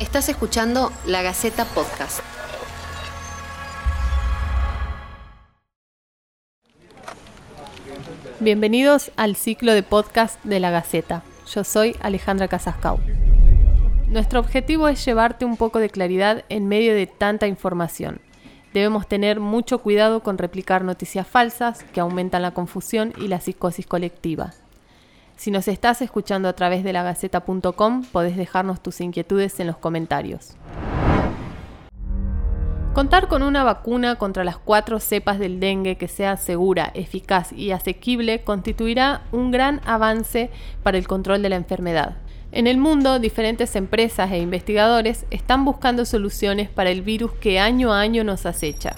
Estás escuchando La Gaceta Podcast. Bienvenidos al ciclo de podcast de La Gaceta. Yo soy Alejandra Casascau. Nuestro objetivo es llevarte un poco de claridad en medio de tanta información. Debemos tener mucho cuidado con replicar noticias falsas que aumentan la confusión y la psicosis colectiva. Si nos estás escuchando a través de lagaceta.com, podés dejarnos tus inquietudes en los comentarios. Contar con una vacuna contra las cuatro cepas del dengue que sea segura, eficaz y asequible constituirá un gran avance para el control de la enfermedad. En el mundo, diferentes empresas e investigadores están buscando soluciones para el virus que año a año nos acecha.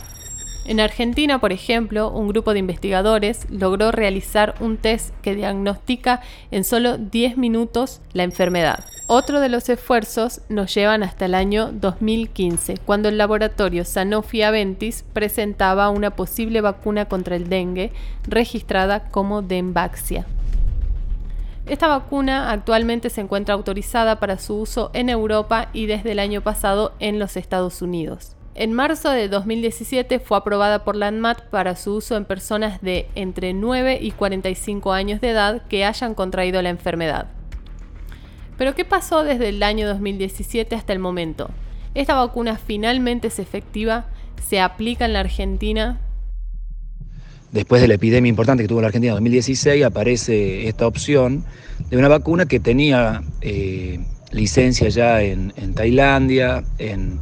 En Argentina, por ejemplo, un grupo de investigadores logró realizar un test que diagnostica en solo 10 minutos la enfermedad. Otro de los esfuerzos nos llevan hasta el año 2015, cuando el laboratorio Sanofi Aventis presentaba una posible vacuna contra el dengue registrada como Dembaxia. Esta vacuna actualmente se encuentra autorizada para su uso en Europa y desde el año pasado en los Estados Unidos. En marzo de 2017 fue aprobada por la ANMAT para su uso en personas de entre 9 y 45 años de edad que hayan contraído la enfermedad. Pero ¿qué pasó desde el año 2017 hasta el momento? ¿Esta vacuna finalmente es efectiva? ¿Se aplica en la Argentina? Después de la epidemia importante que tuvo la Argentina en 2016, aparece esta opción de una vacuna que tenía eh, licencia ya en, en Tailandia, en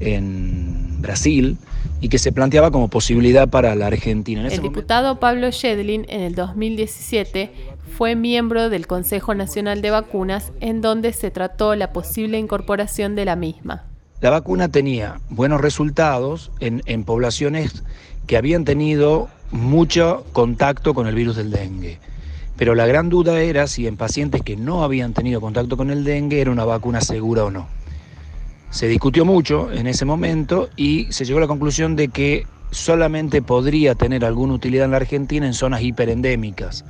en Brasil y que se planteaba como posibilidad para la Argentina. el diputado Pablo Shedlin en el 2017 fue miembro del Consejo Nacional de Vacunas en donde se trató la posible incorporación de la misma. La vacuna tenía buenos resultados en, en poblaciones que habían tenido mucho contacto con el virus del dengue. Pero la gran duda era si en pacientes que no habían tenido contacto con el dengue era una vacuna segura o no. Se discutió mucho en ese momento y se llegó a la conclusión de que solamente podría tener alguna utilidad en la Argentina en zonas hiperendémicas.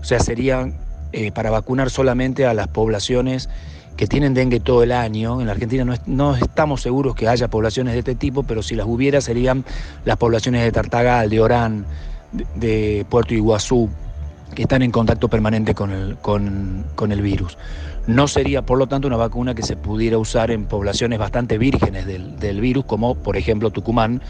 O sea, serían eh, para vacunar solamente a las poblaciones que tienen dengue todo el año. En la Argentina no, estamos seguros que haya poblaciones de este tipo, pero si las hubiera serían las poblaciones de Tartagal, de Orán, de, Puerto Iguazú, que están en contacto permanente con el, con el virus. No sería, por lo tanto, una vacuna que se pudiera usar en poblaciones bastante vírgenes del, virus, como por ejemplo Tucumán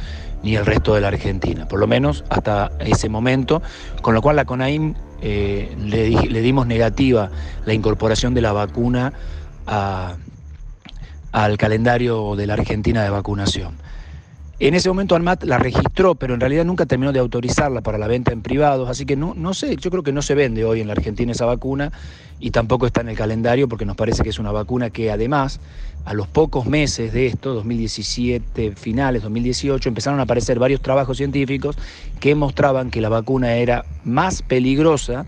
ni el resto de la Argentina, por lo menos hasta ese momento, con lo cual la CONAIM eh, le, dimos negativa la incorporación de la vacuna al calendario de la Argentina de vacunación. En ese momento ANMAT la registró, pero en realidad nunca terminó de autorizarla para la venta en privados, así que no, no sé, yo creo que no se vende hoy en la Argentina esa vacuna y tampoco está en el calendario porque nos parece que es una vacuna que además a los pocos meses de esto, 2017, finales 2018, empezaron a aparecer varios trabajos científicos que mostraban que la vacuna era más peligrosa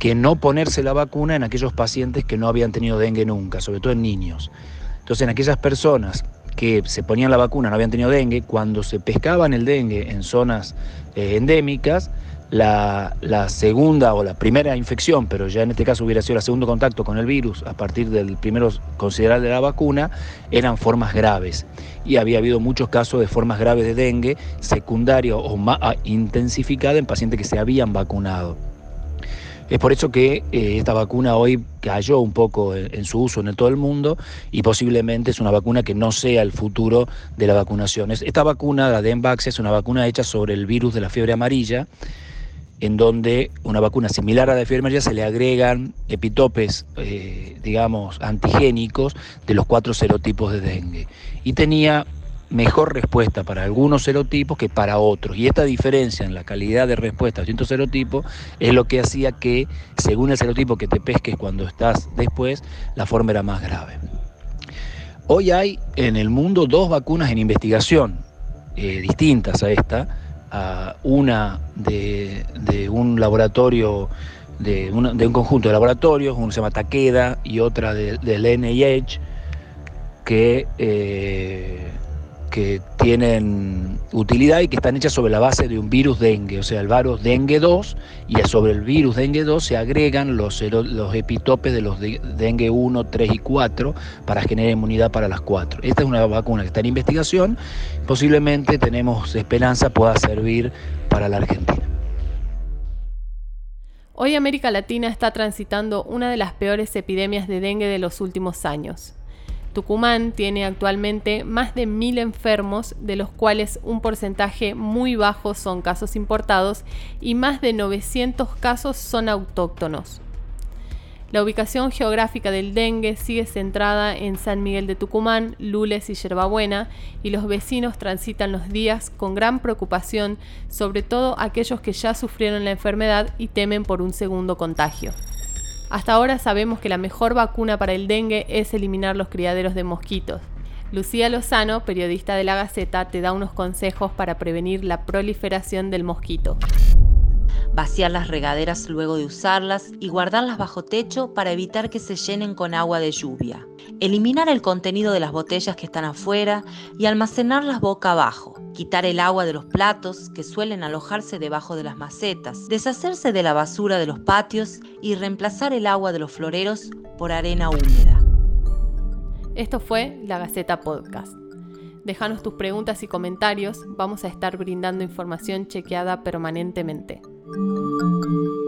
que no ponerse la vacuna en aquellos pacientes que no habían tenido dengue nunca, sobre todo en niños. Entonces, en aquellas personas que se ponían la vacuna, no habían tenido dengue, cuando se pescaban el dengue en zonas eh, endémicas, la, segunda o la primera infección, pero ya en este caso hubiera sido el segundo contacto con el virus a partir del primero considerable de la vacuna, eran formas graves. Y había habido muchos casos de formas graves de dengue, secundaria o más intensificada en pacientes que se habían vacunado. Es por eso que eh, esta vacuna hoy cayó un poco en, su uso en todo el mundo y posiblemente es una vacuna que no sea el futuro de la vacunación. Esta vacuna, la de Envax, es una vacuna hecha sobre el virus de la fiebre amarilla, en donde una vacuna similar a la de fiebre amarilla se le agregan epitopes, eh, digamos, antigénicos de los cuatro serotipos de dengue. Y tenía mejor respuesta para algunos serotipos que para otros. Y esta diferencia en la calidad de respuesta a distintos serotipos es lo que hacía que, según el serotipo que te pesques cuando estás después, la forma era más grave. Hoy hay en el mundo dos vacunas en investigación eh, distintas a esta. una de, un laboratorio, de, un conjunto de laboratorios, uno se llama Takeda y otra del NIH, que eh, que tienen utilidad y que están hechas sobre la base de un virus dengue, o sea, el virus dengue 2, y sobre el virus dengue 2 se agregan los, los epitopes de los dengue 1, 3 y 4 para generar inmunidad para las 4. Esta es una vacuna que está en investigación, posiblemente tenemos esperanza pueda servir para la Argentina. Hoy América Latina está transitando una de las peores epidemias de dengue de los últimos años. Tucumán tiene actualmente más de mil enfermos, de los cuales un porcentaje muy bajo son casos importados y más de 900 casos son autóctonos. La ubicación geográfica del dengue sigue centrada en San Miguel de Tucumán, Lules y Yerbabuena, y los vecinos transitan los días con gran preocupación, sobre todo aquellos que ya sufrieron la enfermedad y temen por un segundo contagio. Hasta ahora sabemos que la mejor vacuna para el dengue es eliminar los criaderos de mosquitos. Lucía Lozano, periodista de la Gaceta, te da unos consejos para prevenir la proliferación del mosquito. Vaciar las regaderas luego de usarlas y guardarlas bajo techo para evitar que se llenen con agua de lluvia. Eliminar el contenido de las botellas que están afuera y almacenarlas boca abajo quitar el agua de los platos que suelen alojarse debajo de las macetas, deshacerse de la basura de los patios y reemplazar el agua de los floreros por arena húmeda. Esto fue la Gaceta Podcast. Déjanos tus preguntas y comentarios, vamos a estar brindando información chequeada permanentemente. うん。